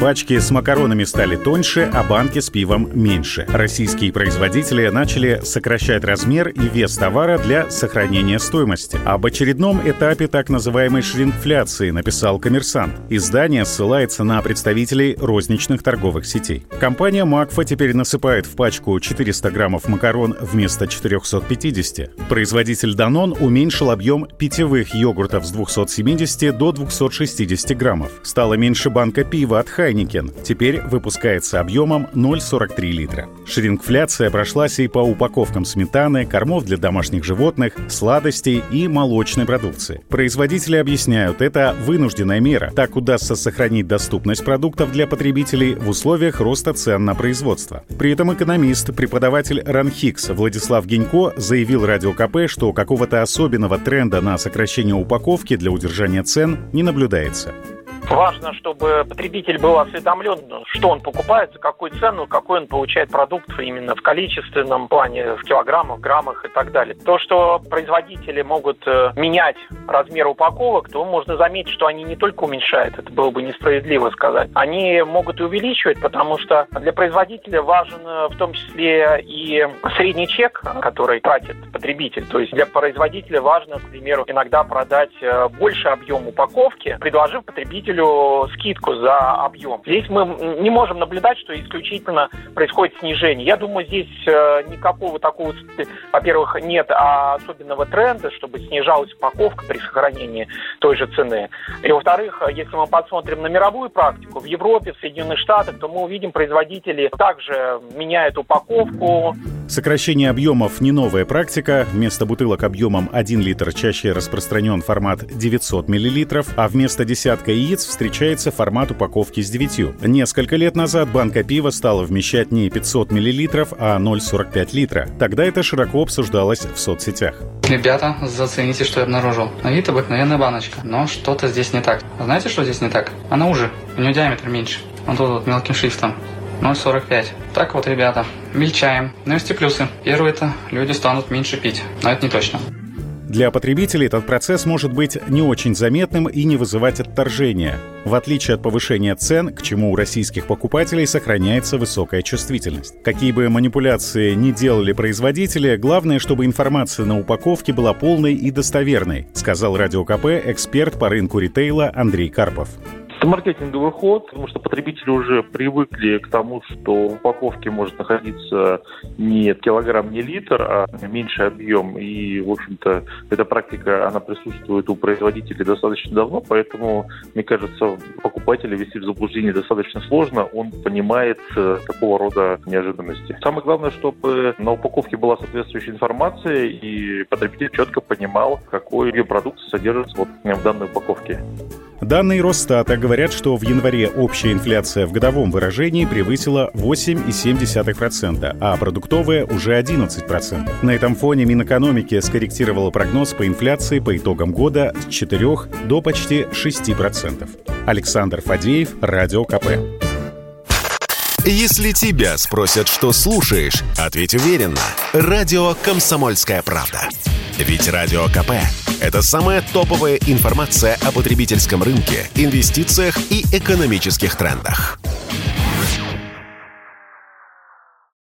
Пачки с макаронами стали тоньше, а банки с пивом меньше. Российские производители начали сокращать размер и вес товара для сохранения стоимости. Об очередном этапе так называемой шринкфляции написал коммерсант. Издание ссылается на представителей розничных торговых сетей. Компания Макфа теперь насыпает в пачку 400 граммов макарон вместо 450. Производитель Данон уменьшил объем питьевых йогуртов с 270 до 260 граммов. Стало меньше банка пива от Хайни Heineken теперь выпускается объемом 0,43 литра. Шринкфляция прошлась и по упаковкам сметаны, кормов для домашних животных, сладостей и молочной продукции. Производители объясняют, это вынужденная мера. Так удастся сохранить доступность продуктов для потребителей в условиях роста цен на производство. При этом экономист, преподаватель РАНХиГС Владислав Гинько заявил Радио КП, что какого-то особенного тренда на сокращение упаковки для удержания цен не наблюдается. Важно, чтобы потребитель был осведомлен, что он покупает, за какую цену, какой он получает продукт именно в количественном плане, в килограммах, граммах и так далее. То, что производители могут э, менять размер упаковок, то можно заметить, что они не только уменьшают, это было бы несправедливо сказать, они могут и увеличивать, потому что для производителя важен э, в том числе и средний чек, который тратит потребитель. То есть для производителя важно, к примеру, иногда продать э, больше объем упаковки, предложив потребителю потребителю скидку за объем. Здесь мы не можем наблюдать, что исключительно происходит снижение. Я думаю, здесь э, никакого такого, во-первых, нет особенного тренда, чтобы снижалась упаковка при сохранении той же цены. И во-вторых, если мы посмотрим на мировую практику, в Европе, в Соединенных Штатах, то мы увидим, производители также меняют упаковку. Сокращение объемов не новая практика. Вместо бутылок объемом 1 литр чаще распространен формат 900 мл, а вместо десятка яиц встречается формат упаковки с 9. Несколько лет назад банка пива стала вмещать не 500 мл, а 0,45 литра. Тогда это широко обсуждалось в соцсетях. Ребята, зацените, что я обнаружил. На вид обыкновенная баночка, но что-то здесь не так. Знаете, что здесь не так? Она уже, у нее диаметр меньше. Вот тут вот мелким шрифтом. 0,45. Так вот, ребята, мельчаем. Но есть и плюсы. Первое это люди станут меньше пить. Но это не точно. Для потребителей этот процесс может быть не очень заметным и не вызывать отторжения. В отличие от повышения цен, к чему у российских покупателей сохраняется высокая чувствительность. Какие бы манипуляции ни делали производители, главное, чтобы информация на упаковке была полной и достоверной, сказал Радио КП эксперт по рынку ритейла Андрей Карпов. Это маркетинговый ход, потому что потребители уже привыкли к тому, что в упаковке может находиться не килограмм, не литр, а меньший объем. И, в общем-то, эта практика, она присутствует у производителей достаточно давно, поэтому, мне кажется, покупателя вести в заблуждение достаточно сложно. Он понимает э, такого рода неожиданности. Самое главное, чтобы на упаковке была соответствующая информация, и потребитель четко понимал, какой продукт содержится вот в данной упаковке. Данные Росстата говорят, что в январе общая инфляция в годовом выражении превысила 8,7%, а продуктовая уже 11%. На этом фоне Минэкономики скорректировала прогноз по инфляции по итогам года с 4 до почти 6%. Александр Фадеев, Радио КП. Если тебя спросят, что слушаешь, ответь уверенно. Радио «Комсомольская правда». Ведь Радио КП – это самая топовая информация о потребительском рынке, инвестициях и экономических трендах.